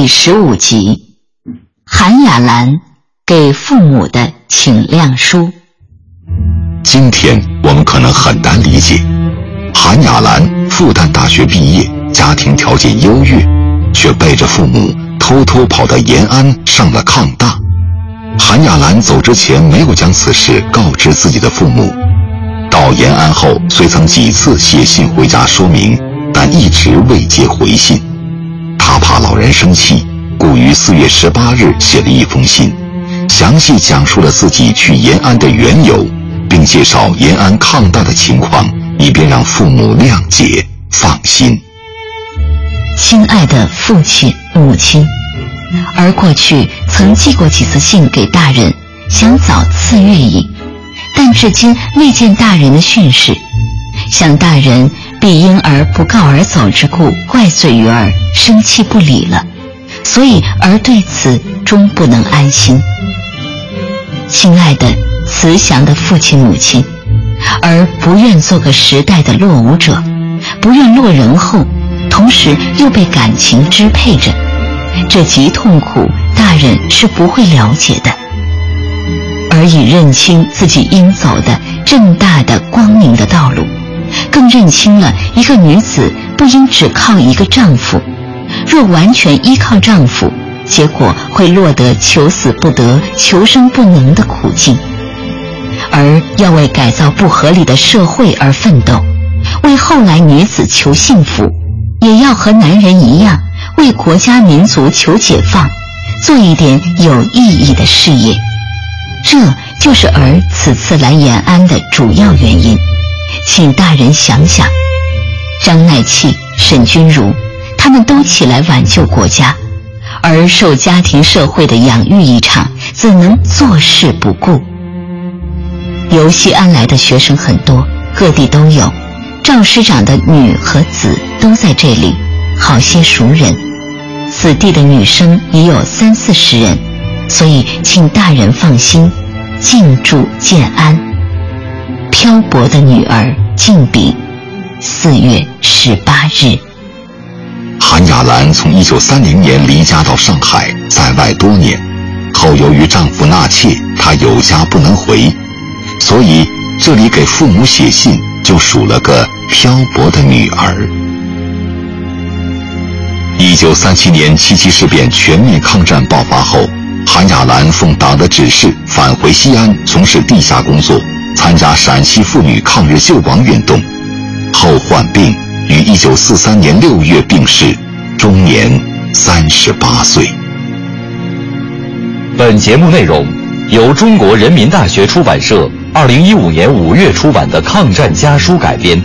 第十五集，韩亚兰给父母的请谅书。今天我们可能很难理解，韩亚兰复旦大学毕业，家庭条件优越，却背着父母偷偷跑到延安上了抗大。韩亚兰走之前没有将此事告知自己的父母，到延安后虽曾几次写信回家说明，但一直未接回信。怕老人生气，故于四月十八日写了一封信，详细讲述了自己去延安的缘由，并介绍延安抗大的情况，以便让父母谅解放心。亲爱的父亲、母亲，儿过去曾寄过几次信给大人，想早赐月矣，但至今未见大人的训示，想大人。必因儿不告而走之故，怪罪于儿，生气不理了，所以儿对此终不能安心。亲爱的慈祥的父亲母亲，儿不愿做个时代的落伍者，不愿落人后，同时又被感情支配着，这极痛苦，大人是不会了解的。而已认清自己应走的正大的光明的道路。认清了一个女子不应只靠一个丈夫，若完全依靠丈夫，结果会落得求死不得、求生不能的苦境；而要为改造不合理的社会而奋斗，为后来女子求幸福，也要和男人一样为国家民族求解放，做一点有意义的事业。这就是儿此次来延安的主要原因。请大人想想，张乃器、沈君儒，他们都起来挽救国家，而受家庭社会的养育一场，怎能坐视不顾？由西安来的学生很多，各地都有，赵师长的女和子都在这里，好些熟人。此地的女生已有三四十人，所以请大人放心，静住建安。漂泊的女儿静笔，四月十八日。韩亚兰从一九三零年离家到上海，在外多年，后由于丈夫纳妾，她有家不能回，所以这里给父母写信就数了个漂泊的女儿。一九三七年七七事变全面抗战爆发后，韩亚兰奉党的指示返回西安从事地下工作。参加陕西妇女抗日救亡运动，后患病，于一九四三年六月病逝，终年三十八岁。本节目内容由中国人民大学出版社二零一五年五月出版的《抗战家书》改编，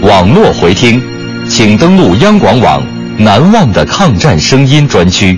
网络回听，请登录央广网“难忘的抗战声音”专区。